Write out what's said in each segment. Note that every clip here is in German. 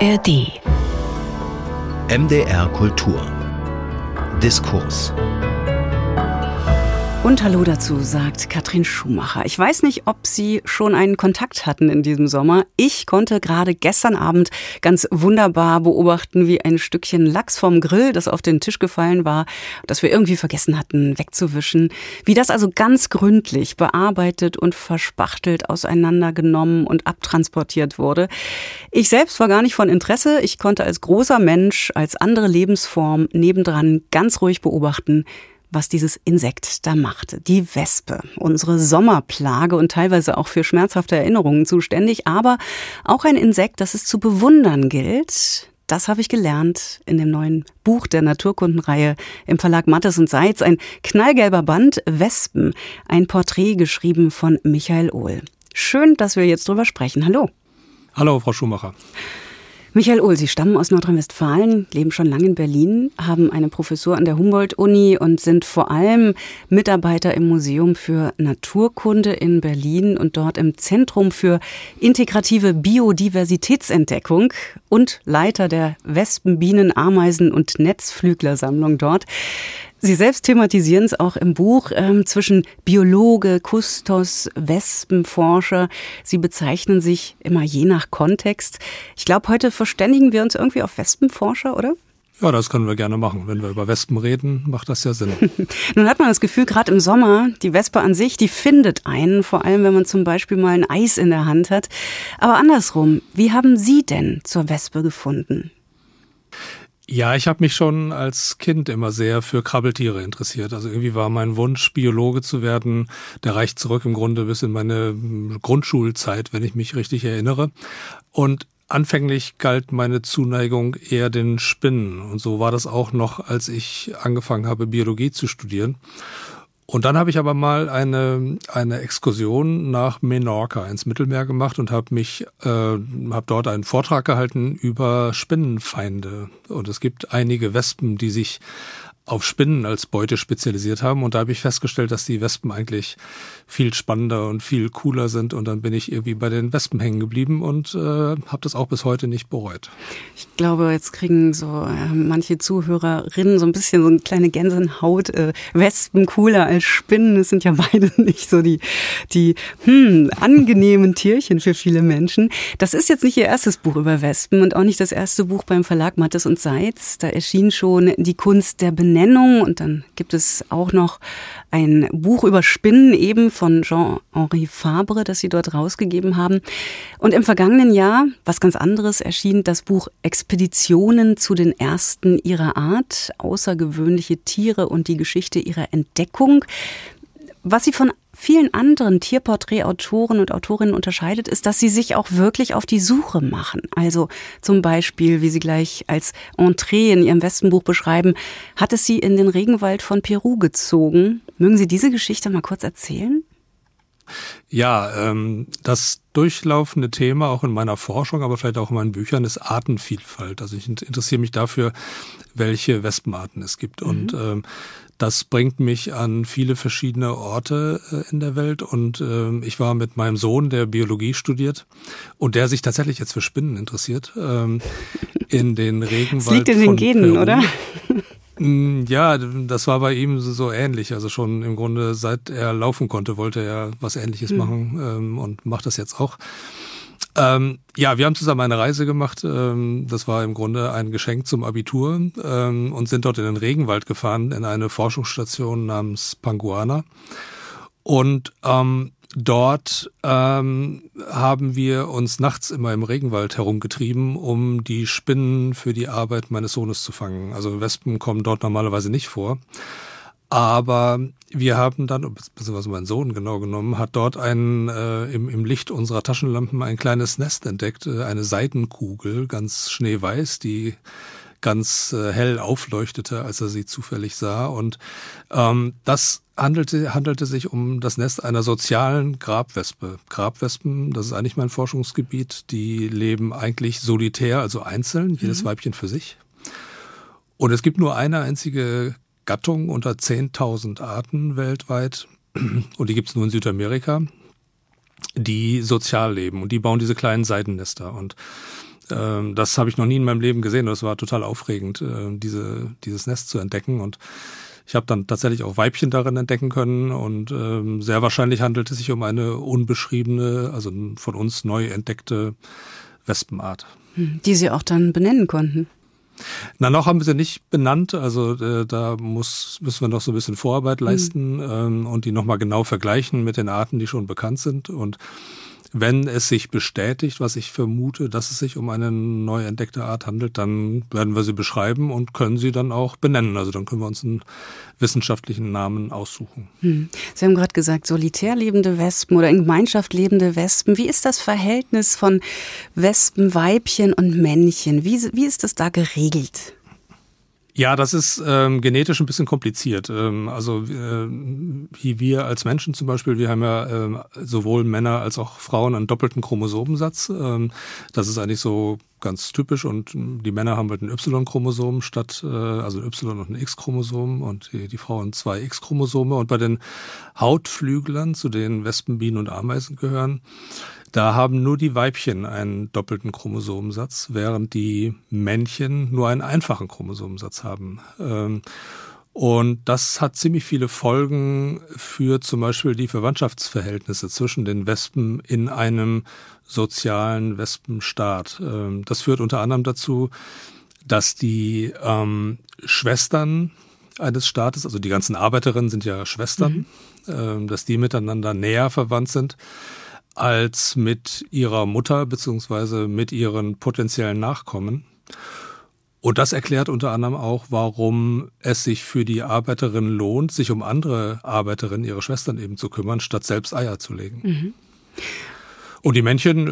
ARD MDR Kultur. Diskurs und Hallo dazu, sagt Katrin Schumacher. Ich weiß nicht, ob Sie schon einen Kontakt hatten in diesem Sommer. Ich konnte gerade gestern Abend ganz wunderbar beobachten, wie ein Stückchen Lachs vom Grill, das auf den Tisch gefallen war, das wir irgendwie vergessen hatten wegzuwischen, wie das also ganz gründlich bearbeitet und verspachtelt auseinandergenommen und abtransportiert wurde. Ich selbst war gar nicht von Interesse. Ich konnte als großer Mensch, als andere Lebensform nebendran ganz ruhig beobachten, was dieses Insekt da machte. Die Wespe, unsere Sommerplage und teilweise auch für schmerzhafte Erinnerungen zuständig, aber auch ein Insekt, das es zu bewundern gilt. Das habe ich gelernt in dem neuen Buch der Naturkundenreihe im Verlag Mattes und Seitz. Ein knallgelber Band, Wespen, ein Porträt geschrieben von Michael Ohl. Schön, dass wir jetzt drüber sprechen. Hallo. Hallo, Frau Schumacher. Michael Ohl, Sie stammen aus Nordrhein-Westfalen, leben schon lange in Berlin, haben eine Professur an der Humboldt-Uni und sind vor allem Mitarbeiter im Museum für Naturkunde in Berlin und dort im Zentrum für integrative Biodiversitätsentdeckung und Leiter der Wespen, Bienen, Ameisen und Netzflüglersammlung dort. Sie selbst thematisieren es auch im Buch ähm, zwischen Biologe, Kustos, Wespenforscher. Sie bezeichnen sich immer je nach Kontext. Ich glaube, heute verständigen wir uns irgendwie auf Wespenforscher, oder? Ja, das können wir gerne machen. Wenn wir über Wespen reden, macht das ja Sinn. Nun hat man das Gefühl, gerade im Sommer, die Wespe an sich, die findet einen, vor allem wenn man zum Beispiel mal ein Eis in der Hand hat. Aber andersrum, wie haben Sie denn zur Wespe gefunden? Ja, ich habe mich schon als Kind immer sehr für Krabbeltiere interessiert. Also irgendwie war mein Wunsch, Biologe zu werden, der reicht zurück im Grunde bis in meine Grundschulzeit, wenn ich mich richtig erinnere. Und Anfänglich galt meine Zuneigung eher den Spinnen. Und so war das auch noch, als ich angefangen habe, Biologie zu studieren. Und dann habe ich aber mal eine, eine Exkursion nach Menorca ins Mittelmeer gemacht und habe mich, äh, habe dort einen Vortrag gehalten über Spinnenfeinde. Und es gibt einige Wespen, die sich auf Spinnen als Beute spezialisiert haben. Und da habe ich festgestellt, dass die Wespen eigentlich viel spannender und viel cooler sind. Und dann bin ich irgendwie bei den Wespen hängen geblieben und äh, habe das auch bis heute nicht bereut. Ich glaube, jetzt kriegen so äh, manche Zuhörerinnen so ein bisschen so eine kleine Gänsehaut. Äh, Wespen cooler als Spinnen. Es sind ja beide nicht so die, die hm, angenehmen Tierchen für viele Menschen. Das ist jetzt nicht ihr erstes Buch über Wespen und auch nicht das erste Buch beim Verlag Mattes und Seitz. Da erschien schon die Kunst der Benennung und dann gibt es auch noch ein Buch über Spinnen eben von Jean-Henri Fabre, das sie dort rausgegeben haben. Und im vergangenen Jahr, was ganz anderes, erschien das Buch Expeditionen zu den ersten ihrer Art, außergewöhnliche Tiere und die Geschichte ihrer Entdeckung. Was sie von vielen anderen Tierporträtautoren und Autorinnen unterscheidet, ist, dass sie sich auch wirklich auf die Suche machen. Also zum Beispiel, wie sie gleich als Entree in ihrem Westenbuch beschreiben, hat es sie in den Regenwald von Peru gezogen. Mögen Sie diese Geschichte mal kurz erzählen? Ja, ähm, das durchlaufende Thema auch in meiner Forschung, aber vielleicht auch in meinen Büchern ist Artenvielfalt. Also ich interessiere mich dafür, welche Wespenarten es gibt. Mhm. Und ähm, das bringt mich an viele verschiedene Orte äh, in der Welt und äh, ich war mit meinem Sohn, der Biologie studiert und der sich tatsächlich jetzt für Spinnen interessiert, ähm, in den Regenwald. Das liegt in den Genen, Peru. oder? Mm, ja, das war bei ihm so ähnlich. Also schon im Grunde, seit er laufen konnte, wollte er was Ähnliches mhm. machen ähm, und macht das jetzt auch. Ähm, ja, wir haben zusammen eine Reise gemacht. Ähm, das war im Grunde ein Geschenk zum Abitur ähm, und sind dort in den Regenwald gefahren, in eine Forschungsstation namens Panguana. Und ähm, dort ähm, haben wir uns nachts immer im Regenwald herumgetrieben, um die Spinnen für die Arbeit meines Sohnes zu fangen. Also Wespen kommen dort normalerweise nicht vor. Aber wir haben dann, beziehungsweise mein Sohn genau genommen, hat dort ein, äh, im, im Licht unserer Taschenlampen ein kleines Nest entdeckt, äh, eine Seidenkugel, ganz schneeweiß, die ganz äh, hell aufleuchtete, als er sie zufällig sah. Und ähm, das handelte, handelte sich um das Nest einer sozialen Grabwespe. Grabwespen, das ist eigentlich mein Forschungsgebiet, die leben eigentlich solitär, also einzeln, jedes mhm. Weibchen für sich. Und es gibt nur eine einzige Gattung unter 10.000 Arten weltweit und die gibt es nur in Südamerika, die sozial leben und die bauen diese kleinen Seidennester und das habe ich noch nie in meinem Leben gesehen. Das war total aufregend, äh, diese, dieses Nest zu entdecken. Und ich habe dann tatsächlich auch Weibchen darin entdecken können. Und ähm, sehr wahrscheinlich handelt es sich um eine unbeschriebene, also von uns neu entdeckte Wespenart. Hm, die Sie auch dann benennen konnten. Na, noch haben wir sie nicht benannt. Also äh, da muss, müssen wir noch so ein bisschen Vorarbeit leisten mhm. ähm, und die nochmal genau vergleichen mit den Arten, die schon bekannt sind. Und wenn es sich bestätigt, was ich vermute, dass es sich um eine neu entdeckte Art handelt, dann werden wir sie beschreiben und können sie dann auch benennen. Also dann können wir uns einen wissenschaftlichen Namen aussuchen. Hm. Sie haben gerade gesagt, solitär lebende Wespen oder in Gemeinschaft lebende Wespen. Wie ist das Verhältnis von Wespen, Weibchen und Männchen? Wie, wie ist das da geregelt? Ja, das ist ähm, genetisch ein bisschen kompliziert. Ähm, also äh, wie wir als Menschen zum Beispiel, wir haben ja ähm, sowohl Männer als auch Frauen einen doppelten Chromosomensatz. Ähm, das ist eigentlich so ganz typisch und die Männer haben halt ein Y-Chromosom statt, äh, also ein Y und ein X-Chromosom und die, die Frauen zwei X-Chromosome. Und bei den Hautflüglern, zu denen Wespen, Bienen und Ameisen gehören, da haben nur die Weibchen einen doppelten Chromosomensatz, während die Männchen nur einen einfachen Chromosomensatz haben. Ähm, und das hat ziemlich viele Folgen für zum Beispiel die Verwandtschaftsverhältnisse zwischen den Wespen in einem sozialen Wespenstaat. Ähm, das führt unter anderem dazu, dass die ähm, Schwestern eines Staates, also die ganzen Arbeiterinnen sind ja Schwestern, mhm. ähm, dass die miteinander näher verwandt sind als mit ihrer Mutter beziehungsweise mit ihren potenziellen Nachkommen. Und das erklärt unter anderem auch, warum es sich für die Arbeiterin lohnt, sich um andere Arbeiterinnen, ihre Schwestern eben zu kümmern, statt selbst Eier zu legen. Mhm. Und die Männchen,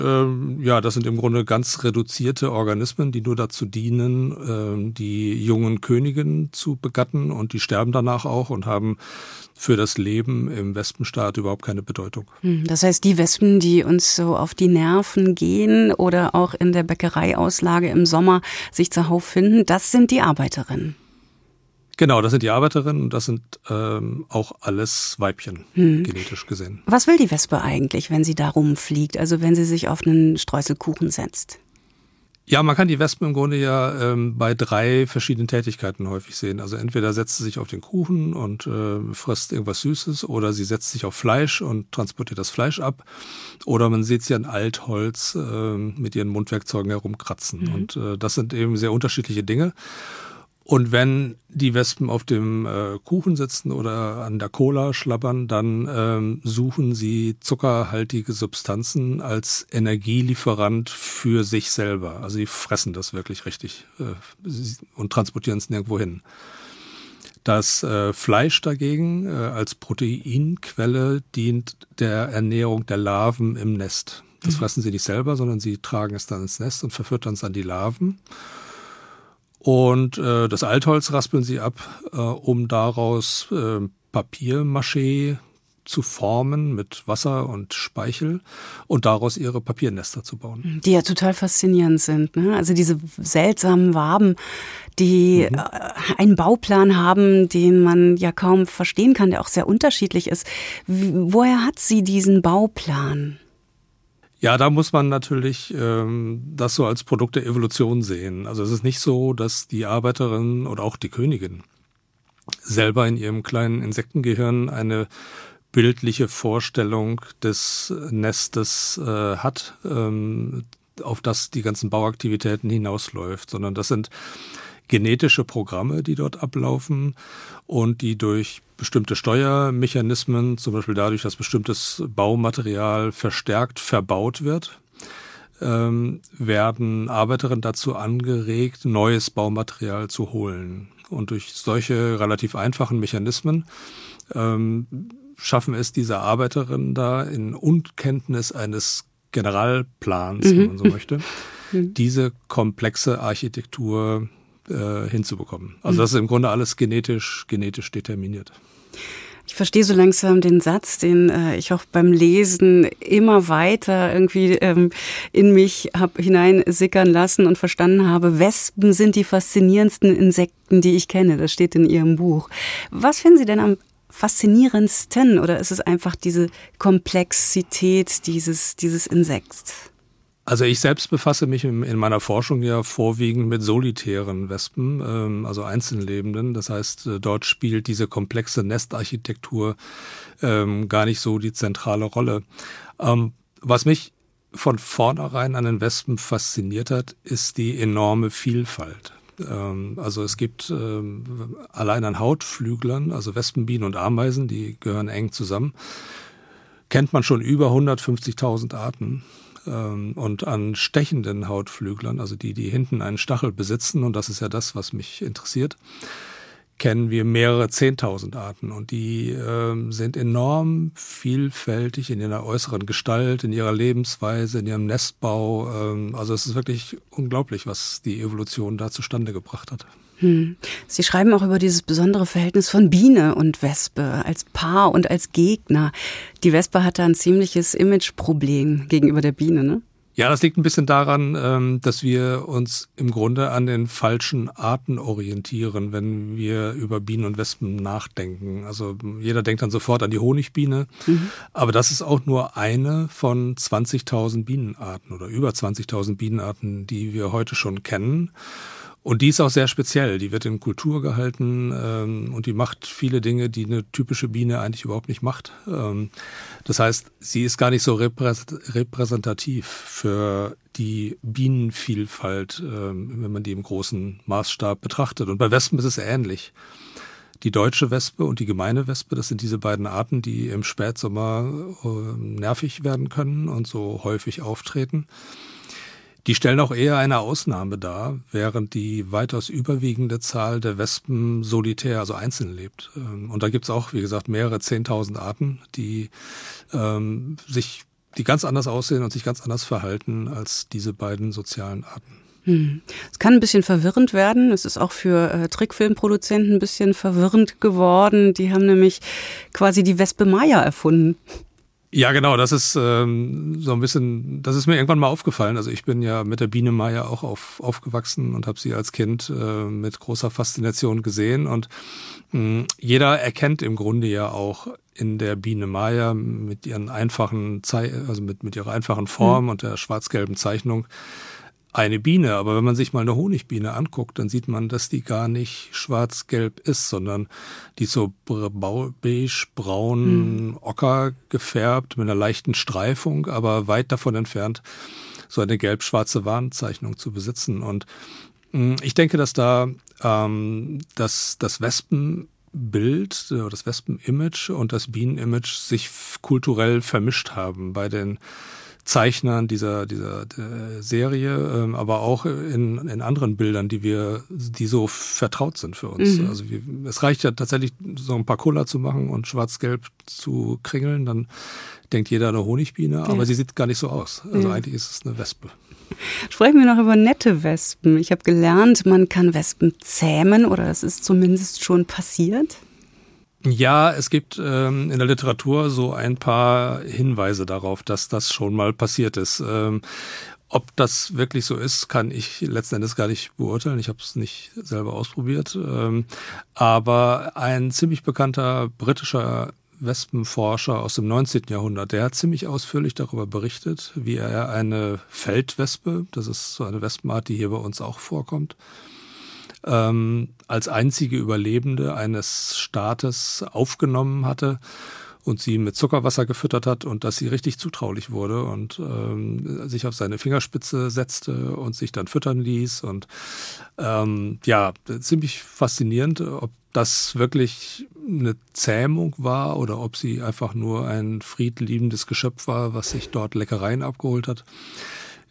äh, ja, das sind im Grunde ganz reduzierte Organismen, die nur dazu dienen, äh, die jungen Königinnen zu begatten und die sterben danach auch und haben für das Leben im Wespenstaat überhaupt keine Bedeutung. Hm, das heißt, die Wespen, die uns so auf die Nerven gehen oder auch in der Bäckereiauslage im Sommer sich zuhauf finden, das sind die Arbeiterinnen. Genau, das sind die Arbeiterinnen und das sind ähm, auch alles Weibchen, hm. genetisch gesehen. Was will die Wespe eigentlich, wenn sie da rumfliegt, also wenn sie sich auf einen Streuselkuchen setzt? Ja, man kann die Wespen im Grunde ja ähm, bei drei verschiedenen Tätigkeiten häufig sehen. Also entweder setzt sie sich auf den Kuchen und äh, frisst irgendwas Süßes oder sie setzt sich auf Fleisch und transportiert das Fleisch ab. Oder man sieht sie an Altholz äh, mit ihren Mundwerkzeugen herumkratzen. Mhm. Und äh, das sind eben sehr unterschiedliche Dinge. Und wenn die Wespen auf dem äh, Kuchen sitzen oder an der Cola schlabbern, dann ähm, suchen sie zuckerhaltige Substanzen als Energielieferant für sich selber. Also sie fressen das wirklich richtig äh, und transportieren es nirgendwo hin. Das äh, Fleisch dagegen äh, als Proteinquelle dient der Ernährung der Larven im Nest. Das mhm. fressen sie nicht selber, sondern sie tragen es dann ins Nest und verfüttern es an die Larven. Und äh, das Altholz raspeln sie ab, äh, um daraus äh, Papiermaché zu formen mit Wasser und Speichel und daraus ihre Papiernester zu bauen. Die ja total faszinierend sind. Ne? Also diese seltsamen Waben, die mhm. Äh, einen Bauplan haben, den man ja kaum verstehen kann, der auch sehr unterschiedlich ist. Woher hat sie diesen Bauplan? Ja, da muss man natürlich ähm, das so als Produkt der Evolution sehen. Also es ist nicht so, dass die Arbeiterin oder auch die Königin selber in ihrem kleinen Insektengehirn eine bildliche Vorstellung des Nestes äh, hat, ähm, auf das die ganzen Bauaktivitäten hinausläuft, sondern das sind genetische Programme, die dort ablaufen und die durch bestimmte Steuermechanismen, zum Beispiel dadurch, dass bestimmtes Baumaterial verstärkt verbaut wird, ähm, werden Arbeiterinnen dazu angeregt, neues Baumaterial zu holen. Und durch solche relativ einfachen Mechanismen ähm, schaffen es diese Arbeiterinnen da in Unkenntnis eines Generalplans, mhm. wenn man so möchte, mhm. diese komplexe Architektur äh, hinzubekommen. Also das ist im Grunde alles genetisch, genetisch determiniert. Ich verstehe so langsam den Satz, den äh, ich auch beim Lesen immer weiter irgendwie ähm, in mich habe hineinsickern lassen und verstanden habe. Wespen sind die faszinierendsten Insekten, die ich kenne. Das steht in Ihrem Buch. Was finden Sie denn am faszinierendsten oder ist es einfach diese Komplexität dieses, dieses Insekts? Also ich selbst befasse mich in meiner Forschung ja vorwiegend mit solitären Wespen, ähm, also Einzellebenden. Das heißt, äh, dort spielt diese komplexe Nestarchitektur ähm, gar nicht so die zentrale Rolle. Ähm, was mich von vornherein an den Wespen fasziniert hat, ist die enorme Vielfalt. Also es gibt allein an Hautflüglern, also Wespen, Bienen und Ameisen, die gehören eng zusammen, kennt man schon über 150.000 Arten. Ähm, und an stechenden Hautflüglern, also die, die hinten einen Stachel besitzen, und das ist ja das, was mich interessiert, kennen wir mehrere Zehntausend Arten und die ähm, sind enorm vielfältig in ihrer äußeren Gestalt, in ihrer Lebensweise, in ihrem Nestbau. Ähm, also es ist wirklich unglaublich, was die Evolution da zustande gebracht hat. Hm. Sie schreiben auch über dieses besondere Verhältnis von Biene und Wespe als Paar und als Gegner. Die Wespe hat da ein ziemliches Imageproblem gegenüber der Biene, ne? Ja, das liegt ein bisschen daran, ähm, dass wir uns im Grunde an den falschen Arten orientieren, wenn wir über Bienen und Wespen nachdenken. Also jeder denkt dann sofort an die Honigbiene, mhm. aber das ist auch nur eine von 20.000 Bienenarten oder über 20.000 Bienenarten, die wir heute schon kennen. Und die ist auch sehr speziell. Die wird in Kultur gehalten ähm, und die macht viele Dinge, die eine typische Biene eigentlich überhaupt nicht macht. Ähm, das heißt, sie ist gar nicht so repräsentativ für die Bienenvielfalt, ähm, wenn man die im großen Maßstab betrachtet. Und bei Wespen ist es ähnlich. Die deutsche Wespe und die gemeine Wespe, das sind diese beiden Arten, die im Spätsommer äh, nervig werden können und so häufig auftreten. Die stellen auch eher eine Ausnahme dar, während die weitaus überwiegende Zahl der Wespen solitär, also einzeln lebt. Ähm, und da gibt's auch, wie gesagt, mehrere Zehntausend Arten, die ähm, sich, die ganz anders aussehen und sich ganz anders verhalten als diese beiden sozialen Arten. Hm. Es kann ein bisschen verwirrend werden. Es ist auch für äh, Trickfilmproduzenten ein bisschen verwirrend geworden. Die haben nämlich quasi die Wespe Maya erfunden. Ja, genau, das ist ähm, so ein bisschen, das ist mir irgendwann mal aufgefallen. Also ich bin ja mit der Biene Meier auch auf, aufgewachsen und habe sie als Kind äh, mit großer Faszination gesehen. Und mh, hm, jeder erkennt im Grunde ja auch in der Biene Meier mit ihren einfachen, Ze also mit, mit ihrer einfachen Form mhm. und der schwarz-gelben Zeichnung eine Biene. Aber wenn man sich mal eine Honigbiene anguckt, dann sieht man, dass die gar nicht schwarz-gelb ist, sondern die ist so beige, braun, mhm. ocker gefärbt mit einer leichten Streifung, aber weit davon entfernt, so eine gelb-schwarze Warnzeichnung zu besitzen. Und hm, ich denke, dass da ähm, das, das Wespenbild, äh, das Wespen-Image und das Bienen-Image sich kulturell vermischt haben bei den Zeichnern dieser, dieser Serie, ähm, aber auch in, in anderen Bildern, die wir, die so vertraut sind für uns. Mhm. Also wir, es reicht ja tatsächlich, so ein paar Cola zu machen und schwarz-gelb zu kringeln, dann denkt jeder eine Honigbiene, ja. aber sie sieht gar nicht so aus. Also ja. eigentlich ist es eine Wespe. Sprechen wir noch über nette Wespen. Ich habe gelernt, man kann Wespen zähmen oder es ist zumindest schon passiert. Ja, es gibt ähm, in der Literatur so ein paar Hinweise darauf, dass das schon mal passiert ist. Ähm, ob das wirklich so ist, kann ich letzten Endes gar nicht beurteilen. Ich habe es nicht selber ausprobiert. Ähm, aber ein ziemlich bekannter britischer Wespenforscher aus dem 19. Jahrhundert, der hat ziemlich ausführlich darüber berichtet, wie er eine Feldwespe, das ist so eine Wespenart, die hier bei uns auch vorkommt, ähm, als einzige Überlebende eines Staates aufgenommen hatte und sie mit Zuckerwasser gefüttert hat und dass sie richtig zutraulich wurde und ähm, sich auf seine Fingerspitze setzte und sich dann füttern ließ. Und ähm, ja, ziemlich faszinierend, ob das wirklich eine Zähmung war oder ob sie einfach nur ein friedliebendes Geschöpf war, was sich dort Leckereien abgeholt hat.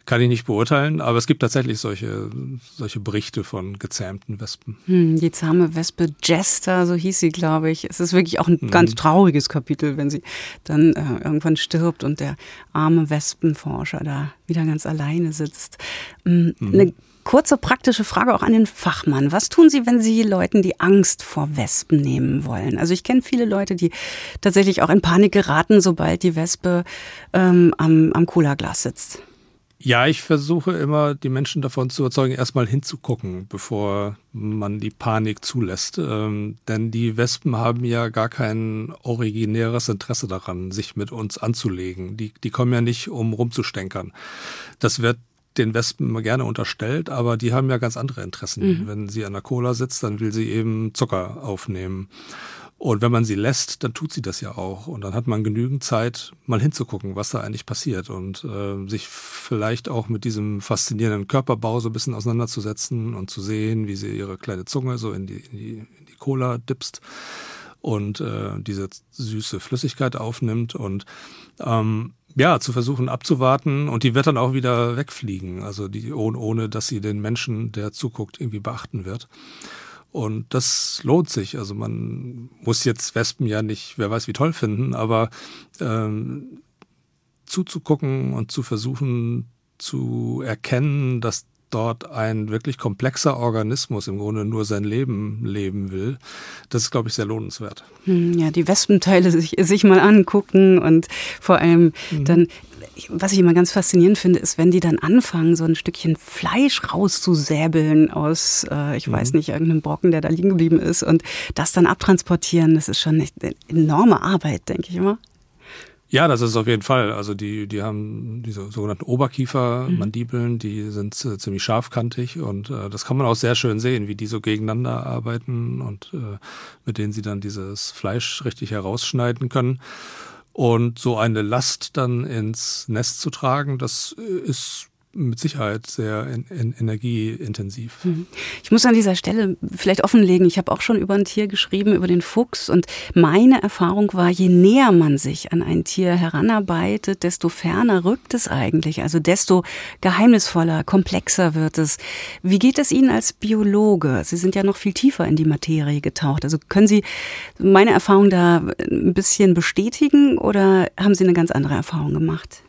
Kann ich nicht beurteilen, aber es gibt tatsächlich solche, solche Berichte von gezähmten Wespen. Hm, die zahme Wespe Jester, so hieß sie, glaube ich. Es ist wirklich auch ein hm. ganz trauriges Kapitel, wenn sie dann äh, irgendwann stirbt und der arme Wespenforscher da wieder ganz alleine sitzt. Hm, hm. Eine kurze praktische Frage auch an den Fachmann. Was tun Sie, wenn Sie Leuten die Angst vor Wespen nehmen wollen? Also ich kenne viele Leute, die tatsächlich auch in Panik geraten, sobald die Wespe ähm, am, am Cola-Glas sitzt. Ja, ich versuche immer, die Menschen davon zu überzeugen, erstmal hinzugucken, bevor man die Panik zulässt. Ähm, denn die Wespen haben ja gar kein originäres Interesse daran, sich mit uns anzulegen. Die, die kommen ja nicht, um rumzustänkern. Das wird den Wespen gerne unterstellt, aber die haben ja ganz andere Interessen. Mhm. Wenn sie an der Cola sitzt, dann will sie eben Zucker aufnehmen. Und wenn man sie lässt, dann tut sie das ja auch. Und dann hat man genügend Zeit, mal hinzugucken, was da eigentlich passiert und äh, sich vielleicht auch mit diesem faszinierenden Körperbau so ein bisschen auseinanderzusetzen und zu sehen, wie sie ihre kleine Zunge so in die, in die, in die Cola dipst und äh, diese süße Flüssigkeit aufnimmt und ähm, ja, zu versuchen abzuwarten und die wird dann auch wieder wegfliegen, also die ohne, ohne dass sie den Menschen, der zuguckt, irgendwie beachten wird. Und das lohnt sich. Also man muss jetzt Wespen ja nicht, wer weiß wie toll finden, aber ähm, zuzugucken und zu versuchen zu erkennen, dass dort ein wirklich komplexer Organismus im Grunde nur sein Leben leben will, das ist, glaube ich, sehr lohnenswert. Hm, ja, die Wespenteile sich, sich mal angucken und vor allem mhm. dann was ich immer ganz faszinierend finde, ist, wenn die dann anfangen, so ein Stückchen Fleisch rauszusäbeln aus, äh, ich mhm. weiß nicht, irgendeinem Brocken, der da liegen geblieben ist und das dann abtransportieren. Das ist schon eine enorme Arbeit, denke ich immer. Ja, das ist auf jeden Fall. Also die, die haben diese sogenannten Oberkiefermandibeln, mhm. die sind äh, ziemlich scharfkantig und äh, das kann man auch sehr schön sehen, wie die so gegeneinander arbeiten und äh, mit denen sie dann dieses Fleisch richtig herausschneiden können. Und so eine Last dann ins Nest zu tragen, das äh, ist mit Sicherheit sehr in, in energieintensiv. Mhm. Ich muss an dieser Stelle vielleicht offenlegen, ich habe auch schon über ein Tier geschrieben, über den Fuchs. Und meine Erfahrung war, je näher man sich an ein Tier heranarbeitet, desto ferner rückt es eigentlich. Also desto geheimnisvoller, komplexer wird es. Wie geht es Ihnen als Biologe? Sie sind ja noch viel tiefer in die Materie getaucht. Also können Sie meine Erfahrung da ein bisschen bestätigen oder haben Sie eine ganz andere Erfahrung gemacht?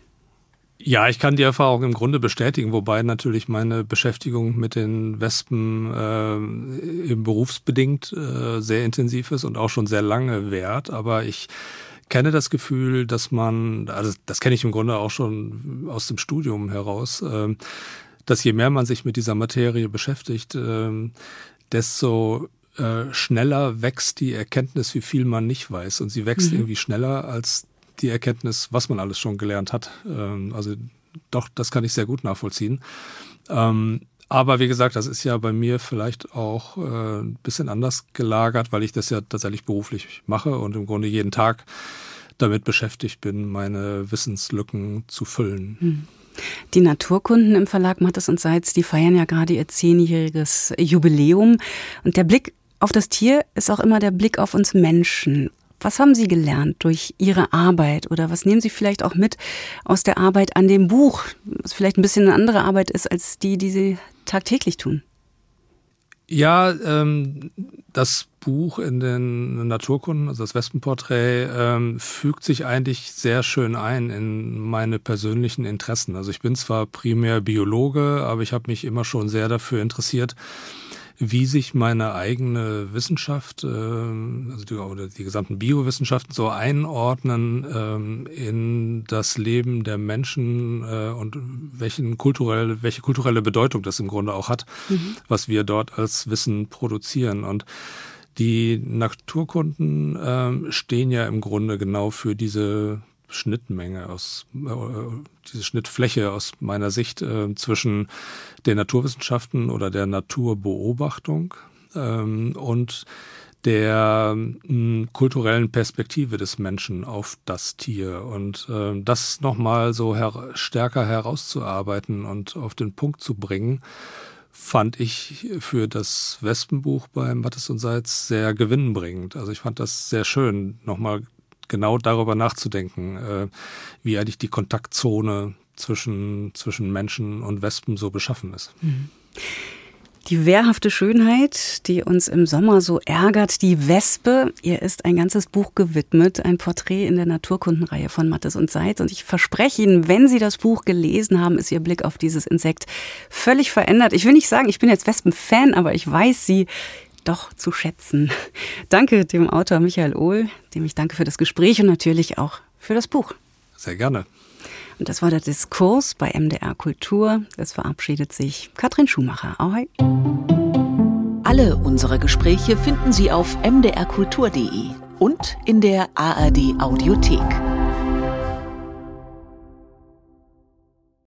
Ja, ich kann die Erfahrung im Grunde bestätigen, wobei natürlich meine Beschäftigung mit den Wespen äh, berufsbedingt äh, sehr intensiv ist und auch schon sehr lange währt. Aber ich kenne das Gefühl, dass man, also das kenne ich im Grunde auch schon aus dem Studium heraus, äh, dass je mehr man sich mit dieser Materie beschäftigt, äh, desto äh, schneller wächst die Erkenntnis, wie viel man nicht weiß. Und sie wächst mhm. irgendwie schneller als die Erkenntnis, was man alles schon gelernt hat. Ähm, also doch, das kann ich sehr gut nachvollziehen. Ähm, aber wie gesagt, das ist ja bei mir vielleicht auch äh, ein bisschen anders gelagert, weil ich das ja tatsächlich beruflich mache und im Grunde jeden Tag damit beschäftigt bin, meine Wissenslücken zu füllen. Hm. Die Naturkunden im Verlag Mattes und Seitz, die feiern ja gerade ihr zehnjähriges Jubiläum. Und der Blick auf das Tier ist auch immer der Blick auf uns Menschen. Was haben Sie gelernt durch Ihre Arbeit oder was nehmen Sie vielleicht auch mit aus der Arbeit an dem Buch, was vielleicht ein bisschen eine andere Arbeit ist als die, die Sie tagtäglich tun? Ja, ähm, das Buch in den Naturkunden, also das Wespenporträt, ähm, fügt sich eigentlich sehr schön ein in meine persönlichen Interessen. Also ich bin zwar primär Biologe, aber ich habe mich immer schon sehr dafür interessiert, wie sich meine eigene Wissenschaft, äh, also die, oder die gesamten Biowissenschaften so einordnen ähm, in das Leben der Menschen äh, und welchen kulturell, welche kulturelle Bedeutung das im Grunde auch hat, mhm. was wir dort als Wissen produzieren. Und die Naturkunden äh, stehen ja im Grunde genau für diese Schnittmenge aus, äh, diese Schnittfläche aus meiner Sicht äh, zwischen den Naturwissenschaften oder der Naturbeobachtung ähm, und der mh, kulturellen Perspektive des Menschen auf das Tier und äh, das nochmal so her stärker herauszuarbeiten und auf den Punkt zu bringen, fand ich für das Wespenbuch beim Mattes und Salz sehr gewinnbringend. Also ich fand das sehr schön, nochmal genau darüber nachzudenken, äh, wie eigentlich die Kontaktzone zwischen, zwischen Menschen und Wespen so beschaffen ist. Mhm. Die wehrhafte Schönheit, die uns im Sommer so ärgert, die Wespe, ihr ist ein ganzes Buch gewidmet, ein Porträt in der Naturkundenreihe von Mattes und Seitz. Und ich verspreche Ihnen, wenn Sie das Buch gelesen haben, ist Ihr Blick auf dieses Insekt völlig verändert. Ich will nicht sagen, ich bin jetzt Wespen-Fan, aber ich weiß sie doch zu schätzen. Danke dem Autor Michael Ohl, dem ich danke für das Gespräch und natürlich auch für das Buch. Sehr gerne. Und das war der Diskurs bei MDR Kultur. Es verabschiedet sich Katrin Schumacher. Ahoi. Alle unsere Gespräche finden Sie auf mdrkultur.de und in der ARD Audiothek.